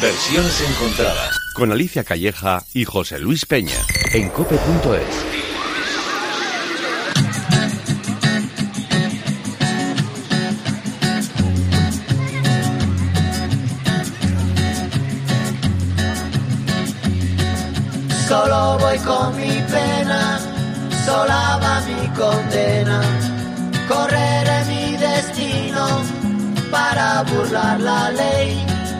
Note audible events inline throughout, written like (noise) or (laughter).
Versiones encontradas con Alicia Calleja y José Luis Peña en cope.es. Solo voy con mi pena, sola va mi condena. Correré mi destino para burlar la ley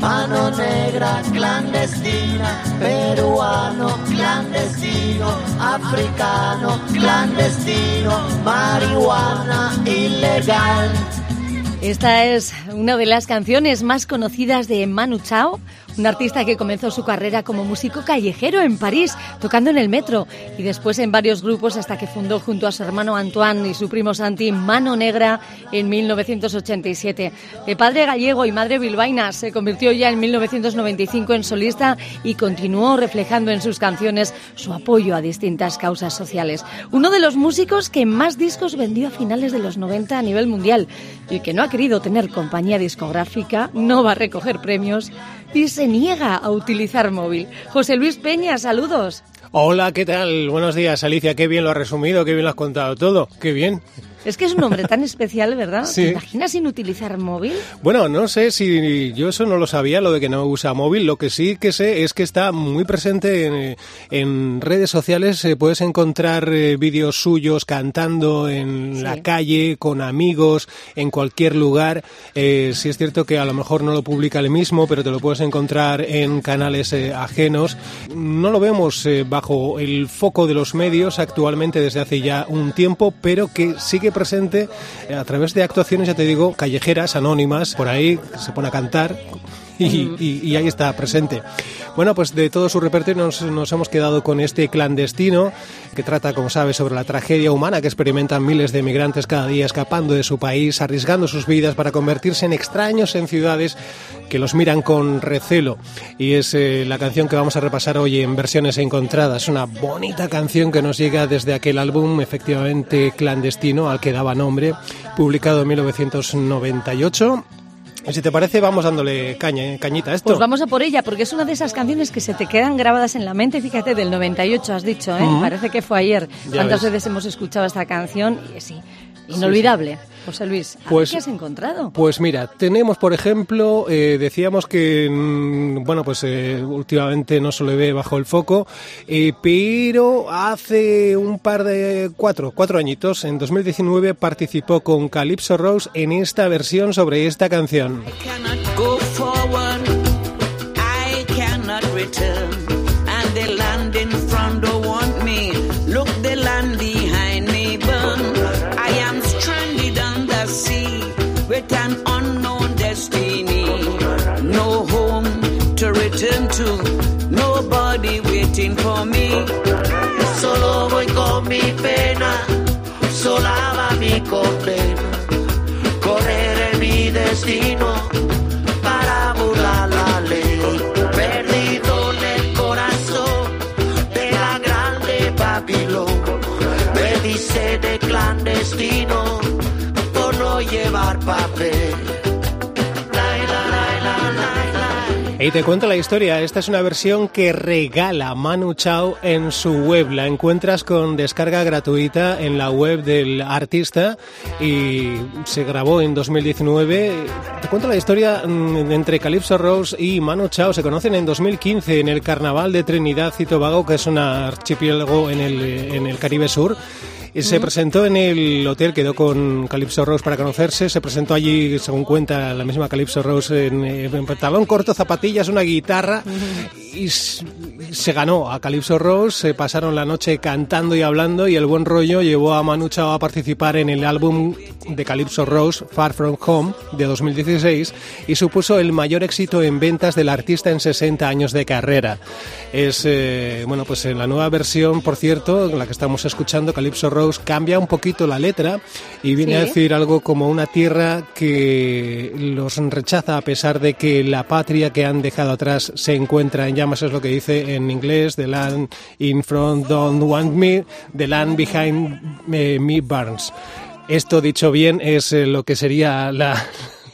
mano negra clandestina, peruano clandestino, africano clandestino, marihuana ilegal. Esta es una de las canciones más conocidas de Manu Chao un artista que comenzó su carrera como músico callejero en París, tocando en el metro y después en varios grupos hasta que fundó junto a su hermano Antoine y su primo Santi Mano Negra en 1987. De padre gallego y madre bilbaína, se convirtió ya en 1995 en solista y continuó reflejando en sus canciones su apoyo a distintas causas sociales. Uno de los músicos que más discos vendió a finales de los 90 a nivel mundial y que no ha querido tener compañía discográfica, no va a recoger premios y se niega a utilizar móvil. José Luis Peña, saludos. Hola, ¿qué tal? Buenos días, Alicia. Qué bien lo has resumido, qué bien lo has contado todo. Qué bien. Es que es un nombre tan especial, ¿verdad? ¿Te imaginas sin utilizar móvil? Bueno, no sé si yo eso no lo sabía, lo de que no usa móvil. Lo que sí que sé es que está muy presente en, redes sociales. Eh, puedes encontrar eh, vídeos suyos cantando en la calle, con amigos, en cualquier lugar. Eh, sí es cierto que a lo mejor no lo publica él mismo, pero te lo puedes encontrar en canales ajenos. No lo vemos bajo el foco de los medios actualmente desde hace ya un tiempo, pero que sigue presente a través de actuaciones, ya te digo, callejeras, anónimas, por ahí se pone a cantar y, ahí está presente. Bueno, pues de todo su repertorio nos, nos, hemos quedado con este clandestino que trata, como sabes, sobre la tragedia humana que experimentan miles de migrantes cada día escapando de su país, arriesgando sus vidas para convertirse en extraños en ciudades que los miran con recelo. Y es eh, la canción que vamos a repasar hoy en versiones encontradas. Una bonita canción que nos llega desde aquel álbum, efectivamente clandestino, al que daba nombre, publicado en 1998 si te parece, vamos dándole caña, eh, cañita a esto. Pues vamos a por ella, porque es una de esas canciones que se te quedan grabadas en la mente. Fíjate, del 98 has dicho, ¿eh? Parece que fue ayer. ¿Cuántas veces hemos escuchado esta canción? Y sí, Inolvidable. José Luis, pues, ¿qué has encontrado? Pues mira, tenemos, por ejemplo, eh, decíamos que, mm, bueno, pues eh, últimamente no se le ve bajo el foco, eh, pero hace un par de, cuatro, cuatro añitos, en 2019, participó con Calypso Rose en esta versión sobre esta canción. Nobody waiting for me. Solo voy con mi pena, sola va mi condena. Correré mi destino para burlar la ley. Perdido en el corazón de la grande Babilón. Me dice de clandestino no Y te cuento la historia. Esta es una versión que regala Manu Chao en su web. La encuentras con descarga gratuita en la web del artista y se grabó en 2019. Te cuento la historia mm, entre Calypso Rose y Manu Chao. Se conocen en 2015 en el Carnaval de Trinidad y Tobago, que es un archipiélago en el, en el Caribe Sur. Y se presentó en el hotel, quedó con Calypso Rose para conocerse. Se presentó allí, según cuenta la misma Calypso Rose, en, en pantalón corto, zapatillas, una guitarra. Y se ganó a Calypso Rose. Se pasaron la noche cantando y hablando. Y el buen rollo llevó a Manu Chao a participar en el álbum de Calypso Rose, Far From Home, de 2016. Y supuso el mayor éxito en ventas del artista en 60 años de carrera. Es, eh, bueno, pues en la nueva versión, por cierto, la que estamos escuchando, Calypso Rose, cambia un poquito la letra y viene Sí. a decir algo como una tierra que los rechaza a pesar de que la patria que han dejado atrás se encuentra en llamas, es lo que dice en inglés, the land in front don't want me, the land behind eh, me burns. Esto, dicho bien, es eh, lo que sería la...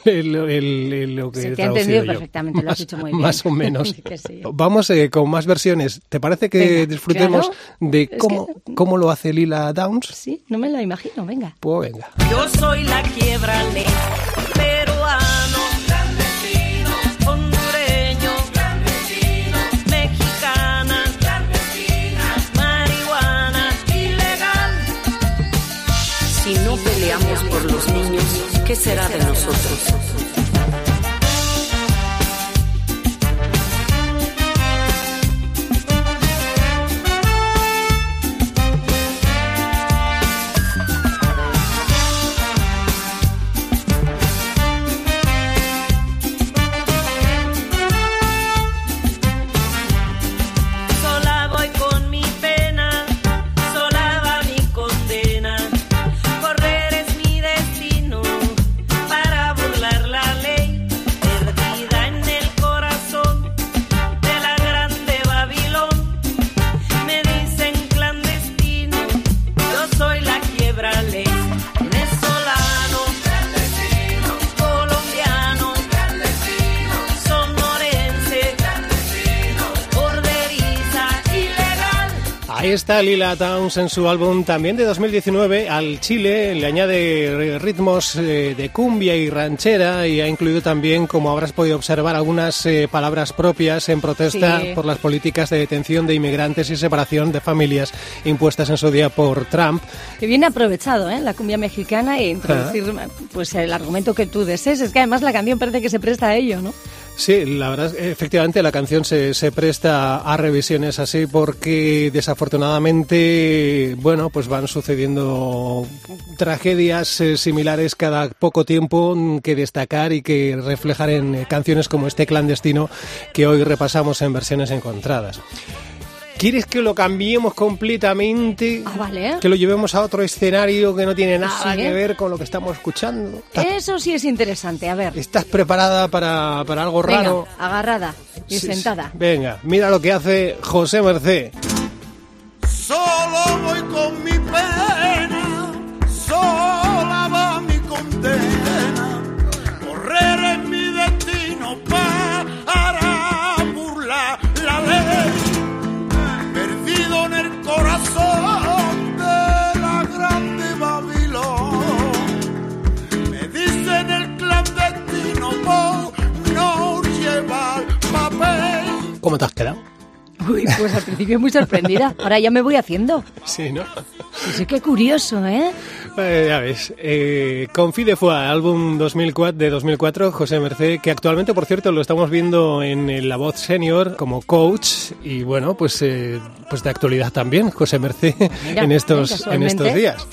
el- el- el- lo que Se he te ha traducido entendido yo. perfectamente, lo has Más- hecho muy (laughs) bien. Más o menos. (laughs) Que sí. Vamos eh, con más versiones. ¿Te parece que Venga, disfrutemos claro. de Es cómo, que- cómo lo hace Lila Downs? Sí, no me lo imagino, venga. Pues venga. Yo soy la quiebra ley, peruano, clandestinos, hondureños, clandestinos, mexicanas, clandestinas, marihuana, ilegal. Si no peleamos por los niños, ¿qué será de nosotros? Lila Downs en su álbum también de 2019. Al Chile le añade ritmos eh, de cumbia y ranchera y ha incluido también, como habrás podido observar, algunas eh, palabras propias en protesta Sí. por las políticas de detención de inmigrantes y separación de familias impuestas en su día por Trump. Que viene aprovechado, ¿eh? La cumbia mexicana e introducir Ah. pues el argumento que tú desees. Es que además la canción parece que se presta a ello, ¿no? Sí, la verdad, efectivamente la canción se, se presta a revisiones así porque desafortunadamente, bueno, pues van sucediendo tragedias eh, similares cada poco tiempo mm, que destacar y que reflejar en eh, canciones como este clandestino que hoy repasamos en versiones encontradas. ¿Quieres que lo cambiemos completamente? Ah, vale. Que lo llevemos a otro escenario que no tiene nada Sí. que ver con lo que estamos escuchando. ¿Estás, Eso sí es interesante. A ver, estás preparada para, para algo venga, raro? agarrada y Sí, sí. sentada. Venga, mira lo que hace José Mercé. Solo voy con te has quedado? Uy, pues al principio muy sorprendida. Ahora ya me voy haciendo. Sí, ¿no? Sí, sí, qué curioso, ¿eh? Eh, ya ves, eh, Confide fue álbum 2004, de 2004, José Mercé, que actualmente, por cierto, lo estamos viendo en, La Voz Senior como coach y bueno, pues, eh, pues de actualidad también, José Mira, en, estos, en estos días.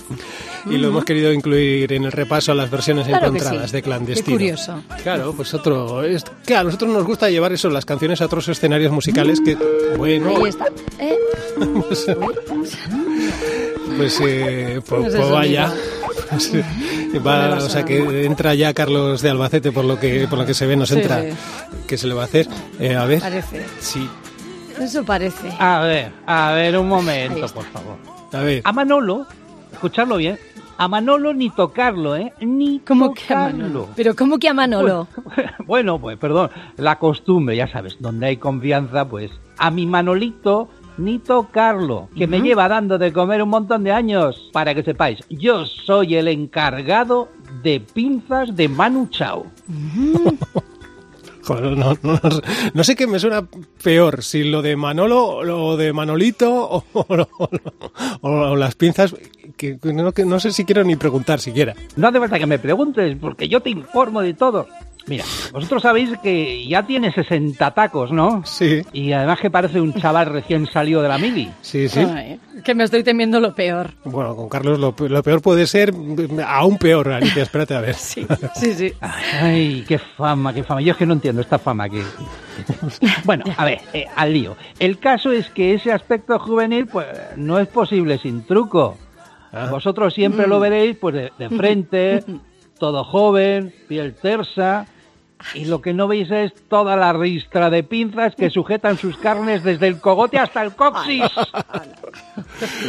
Y lo hemos querido incluir en el repaso a las versiones Claro encontradas sí. de Clandestino. Qué curioso. Claro, pues otro... Es, que a nosotros nos gusta llevar eso, las canciones a otros escenarios musicales que, bueno... Ahí está. ¿eh? Pues, eh, pues, No sé pues vaya. Pues, eh, va, o sea que entra ya Carlos de Albacete por lo que por lo que se ve nos entra. sí. ¿Qué se le va a hacer? Eh, a ver. Parece. Sí. Eso parece. A ver, a ver, un momento, por favor. A ver. A Manolo, escucharlo bien, A Manolo ni tocarlo, ¿eh? Ni ¿Cómo que a. Manolo? Pero ¿cómo que a Manolo? (laughs) Bueno, pues perdón, la costumbre, ya sabes, donde hay confianza, pues a mi Manolito ni tocarlo, que me lleva dando de comer un montón de años. Para que sepáis, yo soy el encargado de pinzas de Manu Chao. (laughs) No, no- sé qué me suena peor, si lo de Manolo lo de Manolito (laughs) o, o- o- las pinzas, que no, que no sé si quiero ni preguntar siquiera. No hace falta que me preguntes, porque yo te informo de todo. Mira, vosotros sabéis que ya tiene 60 tacos, ¿no? Sí, Y además que parece un chaval recién salido de la mili. sí, sí. Ay, que me estoy temiendo lo peor. Bueno, con Carlos lo, pe- lo peor puede ser aún peor, Alicia, (laughs) espérate a ver. Sí, sí. Ay, qué fama, qué fama. Yo es que no entiendo esta fama que... Bueno, a ver, eh, al lío. El caso es que ese aspecto juvenil, pues, no es posible sin truco. Ah. Vosotros siempre lo veréis, pues, de, de frente, (laughs) todo joven, piel tersa... Y lo que no veis es toda la ristra de pinzas que sujetan sus carnes desde el cogote hasta el coxis.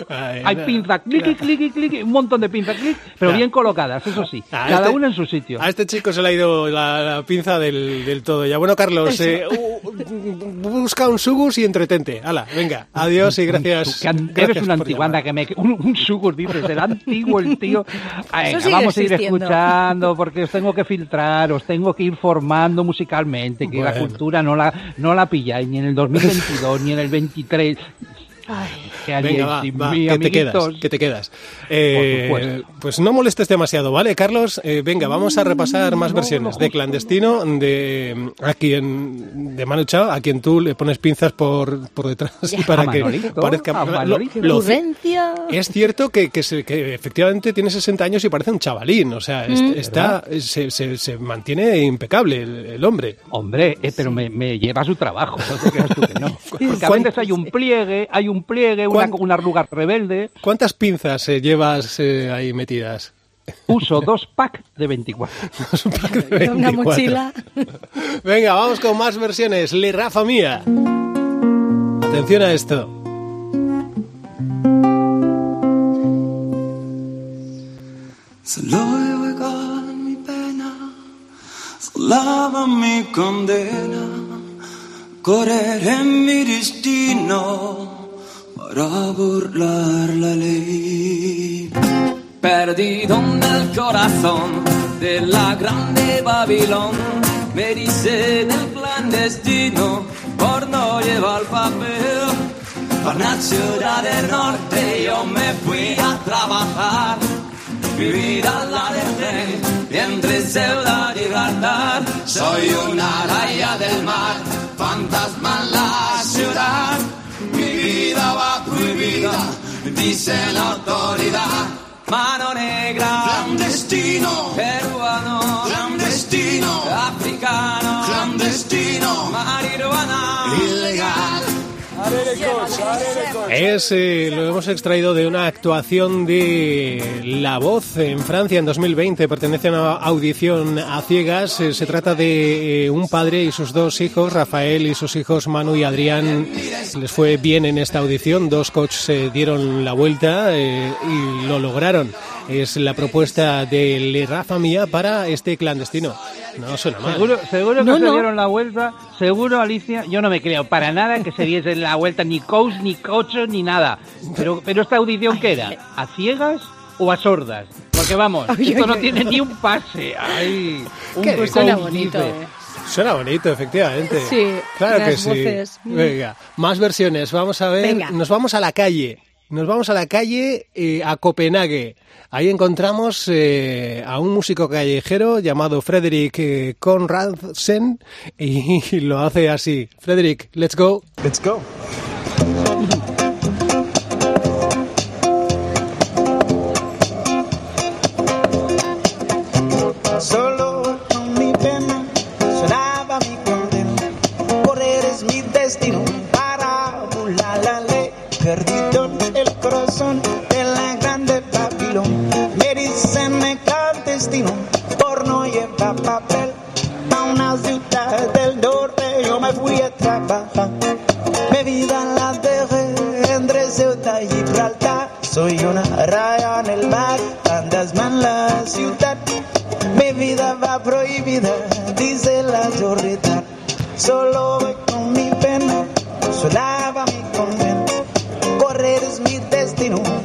Ay, Hay na- pinzas, clic, clic, clic, un montón de pinzas, clic, pero bien colocadas, eso sí. A Cada este- una en su sitio. A este chico se le ha ido la, la pinza del, del todo ya. Bueno, Carlos, eh, busca un sugus y entretente. Hala, venga, adiós y gracias. Eres una antiguanda que me un, un sugur dices el antiguo el tío venga, vamos a ir escuchando porque os tengo que filtrar os tengo que ir formando musicalmente que la Bueno. cultura no la no la pilláis ni en el 2022 ni en el 23 que haríais Venga, va, sin va, mí, que te quedas, que te quedas. Eh, pues no molestes demasiado, ¿vale, Carlos? Eh, venga, vamos a repasar más versiones de clandestino de a quien de Manu Chao, a quien tú le pones pinzas por, por detrás y para A que Manolito, parezca a lo- lo- es cierto que, que, se- que efectivamente tiene 60 años y parece un chavalín, o sea, es- está se, se- se mantiene impecable el, el hombre. Hombre, eh, pero me, me lleva su trabajo, no te creas tú que no. (laughs) Porque a ¿Cuán- veces hay un pliegue, hay un pliegue, una, ¿Cuán- una arruga rebelde. ¿Cuántas pinzas eh, llevas eh, ahí metidas? Uso dos packs de 24. Un (laughs) pack de Una 24. mochila. (laughs) Venga, vamos con más versiones. Le Rafa Mía. Atención a esto. Mi pena, solaba mi condena, correr en mi destino para burlar la ley. Perdido en el corazón de la grande Babilón, me dicen el clandestino por no llevar papel. Para la ciudad del norte yo me fui a trabajar. Mi vida la dejé entre Ceuta y Gibraltar. Soy una raya del mar, fantasma en la ciudad. Dice la autoridad. Mano negra, clandestino, peruano, clandestino, africano, clandestino, marihuana, ilegal. Es, eh, lo hemos extraído de una actuación de La Voz en Francia en 2020. Pertenece a una audición a ciegas. Eh, se trata de eh, un padre y sus dos hijos, Rafael y sus hijos Manu y Adrián. Les fue bien en esta audición. Dos coaches se dieron la vuelta y lo lograron. Es la propuesta de Le Rafa Mía para este clandestino. No suena mal. Seguro, seguro que No, se no. dieron la vuelta, seguro Alicia, yo no me creo para nada que se diesen la vuelta ni coach, ni coachos, ni nada. Pero, pero esta audición qué era, ¿a ciegas o a sordas? Porque vamos, Ay, esto ay, no ay. tiene ni un pase. Ay, un ¿Qué? coach Suena bonito. eh. Suena bonito, efectivamente. Sí, claro que sí. voces. Venga, más versiones. Vamos a ver. Venga. Nos vamos a la calle. Nos vamos a la calle eh, a Copenhague. Ahí encontramos eh, a un músico callejero llamado Frederick eh, Conradsen y (laughs) lo hace así. Frederick, let's go. Let's go. Perdido el corazón de la grande Babilón. Me dicen el clandestino por no llevar papel. A una ciudad del norte yo me fui a trabajar. Mi vida la dejé entre Ceuta y Gibraltar. Soy una raya en el mar, fantasma en la ciudad. Mi vida va prohibida, dice la zorrita. Solo voy con mi pena, sola mi destino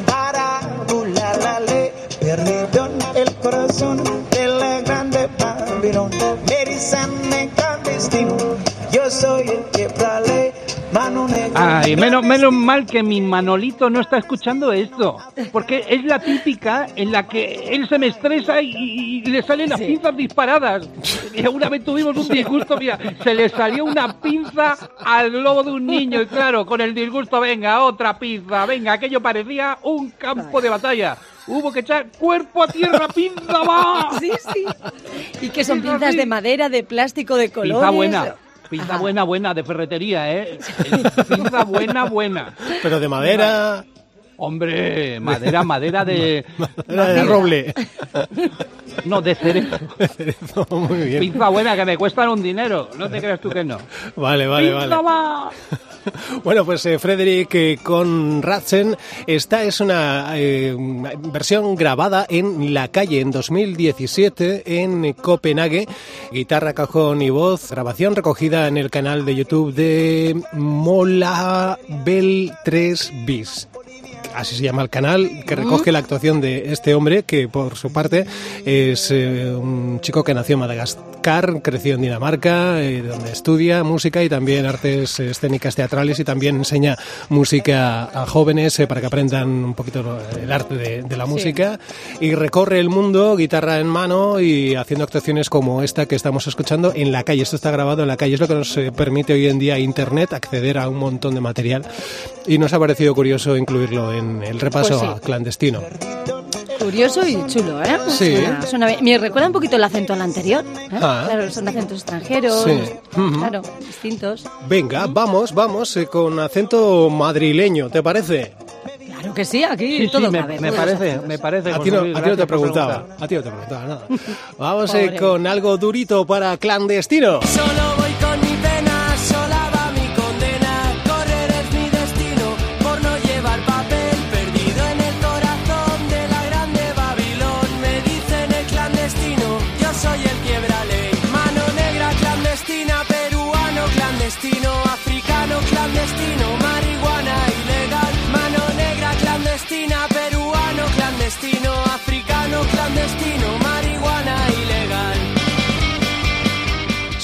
Ay, menos, menos mal que mi Manolito no está escuchando esto, porque es la típica en la que él se me estresa y, le salen las pinzas disparadas. Y una vez tuvimos un disgusto, mira, se le salió una pinza al globo de un niño y claro, con el disgusto, venga, otra pinza, venga, aquello parecía un campo de batalla. Hubo que echar cuerpo a tierra, pinza va. Sí, sí. Y que son pinzas de madera, de plástico, de colores. Pinza buena. Pinza buena, buena, de ferretería, ¿eh? (laughs) Pinza buena, buena. Pero de madera, Hombre, madera, madera de... (laughs) madera de roble. (laughs) No, (laughs) de cerezo. Muy bien. Pinza buena, que me cuestan un dinero. No te creas tú que no. Vale, vale, Pinza vale. va. Bueno, pues eh, Frederick eh, con Ratsen, esta es una eh, versión grabada en la calle en 2017 en Copenhague, guitarra, cajón y voz, grabación recogida en el canal de YouTube de Mola Bell 3 Bis. Así se llama el canal, que recoge la actuación de este hombre, que por su parte es eh, un chico que nació en Madagascar, creció en Dinamarca, eh, donde estudia música y también artes escénicas teatrales y también enseña música a jóvenes eh, para que aprendan un poquito el arte de, de la música. Y recorre el mundo, guitarra en mano y haciendo actuaciones como esta que estamos escuchando en la calle. Esto está grabado en la calle, es lo que nos eh, permite hoy en día Internet acceder a un montón de material. Y nos ha parecido curioso incluirlo en el repaso Pues sí. a clandestino. Curioso y chulo, ¿eh? Sí. Suena- suena bien. Me recuerda un poquito el acento al anterior. ¿eh? Ah. Claro, son acentos extranjeros. Sí. Claro, distintos. Venga, vamos, vamos, eh, con acento madrileño, ¿te parece? Claro que sí, aquí Sí, todo sí, me, cabe, me todo parece, me parece. A ti no, Luis, a ti no te preguntaba, preguntar. a ti no te preguntaba nada. Vamos eh, con algo durito para clandestino. Solo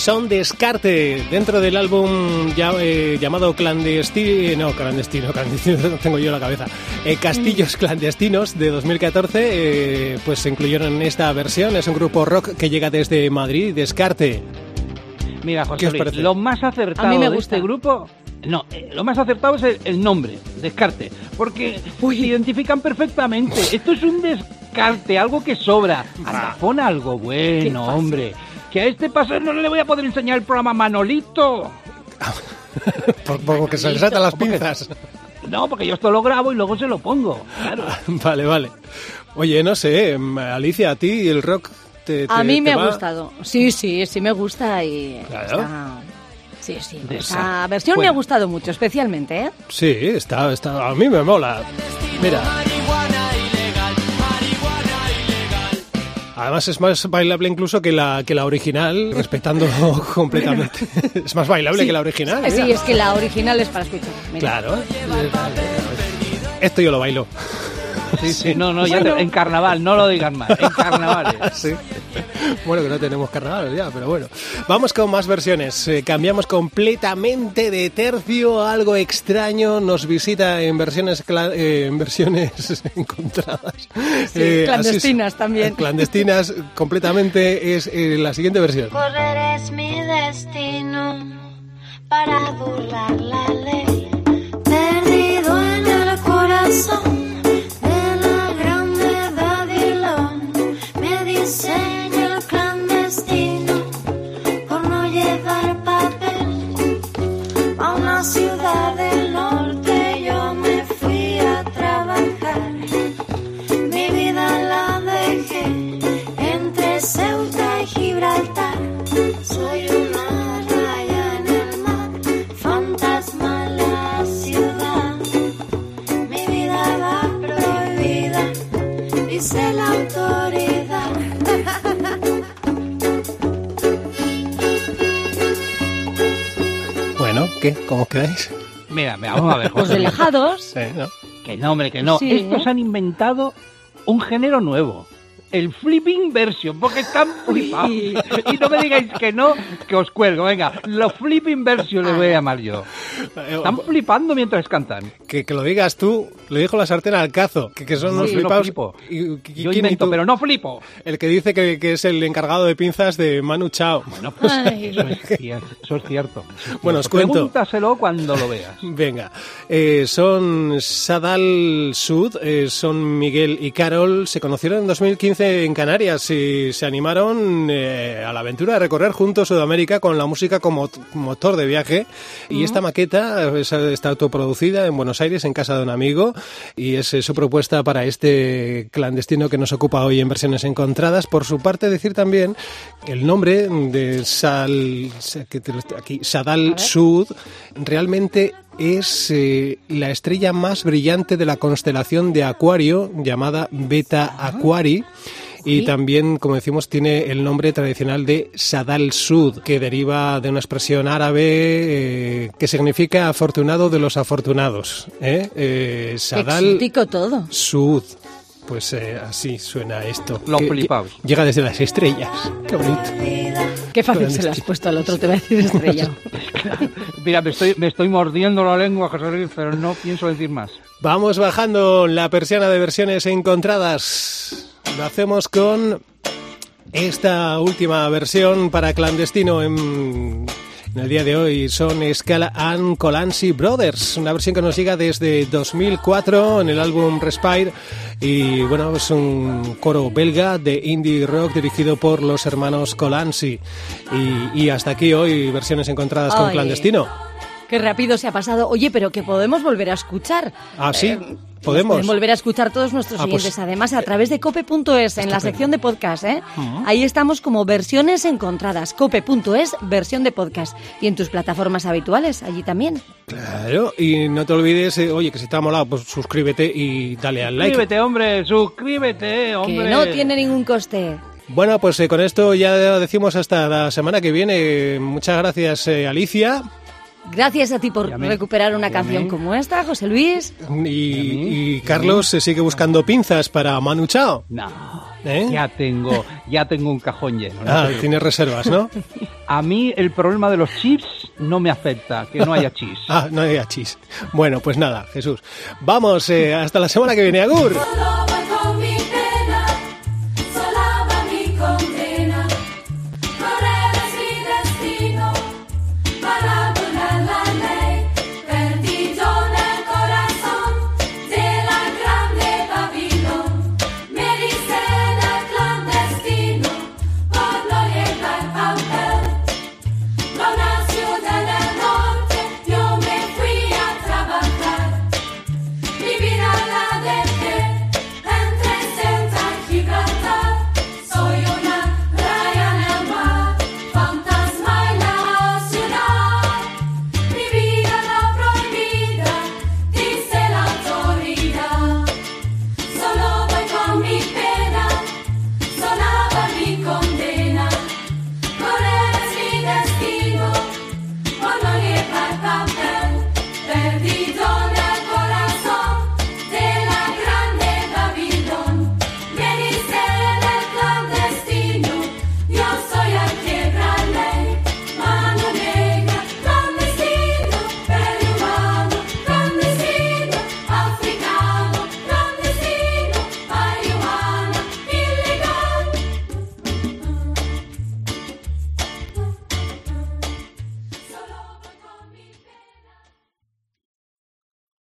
Son Descarte, dentro del álbum ya, eh, llamado Clandestino, no, Clandestino, (laughs) Clandestino, no tengo yo en la cabeza, eh, Castillos Clandestinos de 2014, eh, pues se incluyeron en esta versión, es un grupo rock que llega desde Madrid, Descarte. Mira, ¿Qué José Luis, lo más acertado A mí me de gusta. este grupo... No, eh, lo más acertado es el, el nombre, Descarte, porque se identifican perfectamente. Esto es un descarte, algo que sobra. Anda, pon algo bueno, hombre. Que a este paso no le voy a poder enseñar el programa Manolito. (laughs) Por, porque se les saltan las pinzas. No, porque yo esto lo grabo y luego se lo pongo. Claro. (laughs) Vale, vale. Oye, no sé, Alicia, a ti el rock te, A mí te me ha gustado. Sí, sí, sí me gusta y Claro. está- Sí, sí. Esa versión me ha gustado mucho, especialmente, ¿eh? Sí, está, está, a mí me mola. Mira, además es más bailable incluso que la, que la original, (laughs) respetando (laughs) completamente. Es más bailable que la original. Sí, mira. es que la original es para escuchar. mira. Claro. Esto yo lo bailo. Sí, sí, no, no, ya te- en carnaval, no lo digas más. En carnavales. Sí. Bueno, que no tenemos carnaval ya, pero bueno. Vamos con más versiones. Eh, cambiamos completamente de tercio, algo extraño. Nos visita en versiones, cla- eh, en versiones (laughs) encontradas. Sí, Eh, es. clandestinas también. Clandestinas, completamente es eh, la siguiente versión. Correr es mi destino para burlar la ley. Perdido en el corazón ¿Qué? ¿Cómo quedáis? Mira, mira, vamos a ver. (laughs) Pues José Luis. relajados. Sí, ¿no? Que no, hombre, que no. Sí. Estos han inventado un género nuevo. El flipping version, porque están flipados. Y no me digáis que no, que os cuelgo. Venga, los flipping version les voy a llamar yo. Están flipando mientras cantan. Que, que lo digas tú, lo dijo la sartén al cazo, que, que son Sí, no flipados. Y- y- Yo ¿quién y invento, pero no flipo. El que dice que, que es el encargado de pinzas de Manu Chao. Bueno, pues eso es cierto. Eso es cierto. Bueno, os cuento. Pregúntaselo cuando lo veas. (laughs) Venga, eh, son Sadal Sud, eh, son Miguel y Carol, se conocieron en 2015 en Canarias y se animaron eh, a la aventura de recorrer juntos Sudamérica con la música como motor de viaje. Y esta maqueta es- está autoproducida en Buenos Aires en casa de un amigo y es eh, su propuesta para este clandestino que nos ocupa hoy en versiones encontradas. Por su parte decir también el nombre de Sal, aquí, Sadal Sud realmente es eh, la estrella más brillante de la constelación de Acuario, llamada Beta Aquari. Y también, como decimos, tiene el nombre tradicional de Sadal Sud, que deriva de una expresión árabe eh, que significa afortunado de los afortunados. ¿eh? Eh, Sadal todo. Sud. Pues eh, así suena esto. Los flipaos. Llega desde las estrellas. Qué bonito. Qué fácil se lo has puesto al otro, te va a decir estrella. (laughs) Mira, me estoy, me estoy mordiendo la lengua, José Luis, pero no pienso decir más. Vamos bajando la persiana de versiones encontradas. Lo hacemos con esta última versión para clandestino en, en el día de hoy. Son Scala and Colancy Brothers, una versión que nos llega desde 2004 en el álbum Respire. Y bueno, es un coro belga de indie rock dirigido por los hermanos Colancy. Y, y hasta aquí hoy versiones encontradas con clandestino. Qué rápido se ha pasado. Oye, pero que podemos volver a escuchar. Ah, sí, Nos podemos. Pueden volver a escuchar todos nuestros Ah, pues- oyentes, además a través de cope.es en la sección de podcast. ¿eh? Ahí estamos como versiones encontradas. Cope.es, versión de podcast. Y en tus plataformas habituales, allí también. Claro, y no te olvides, eh, oye, que si te ha molado, pues suscríbete y dale al like. Suscríbete, hombre, suscríbete, hombre. Que no tiene ningún coste. Bueno, pues eh, con esto ya decimos hasta la semana que viene. Muchas gracias, eh, Alicia. Gracias a ti por recuperar una canción como esta, José Luis. Y, y Carlos se sigue buscando pinzas para Manu Chao. No, ¿Eh? ya tengo, ya tengo un cajón lleno. no Ah, tienes reservas, ¿no? (laughs) A mí el problema de los chips no me afecta, que no haya chips. Ah, no hay chis. Bueno, pues nada, Jesús. Vamos, eh, hasta la semana que viene. Agur. (laughs)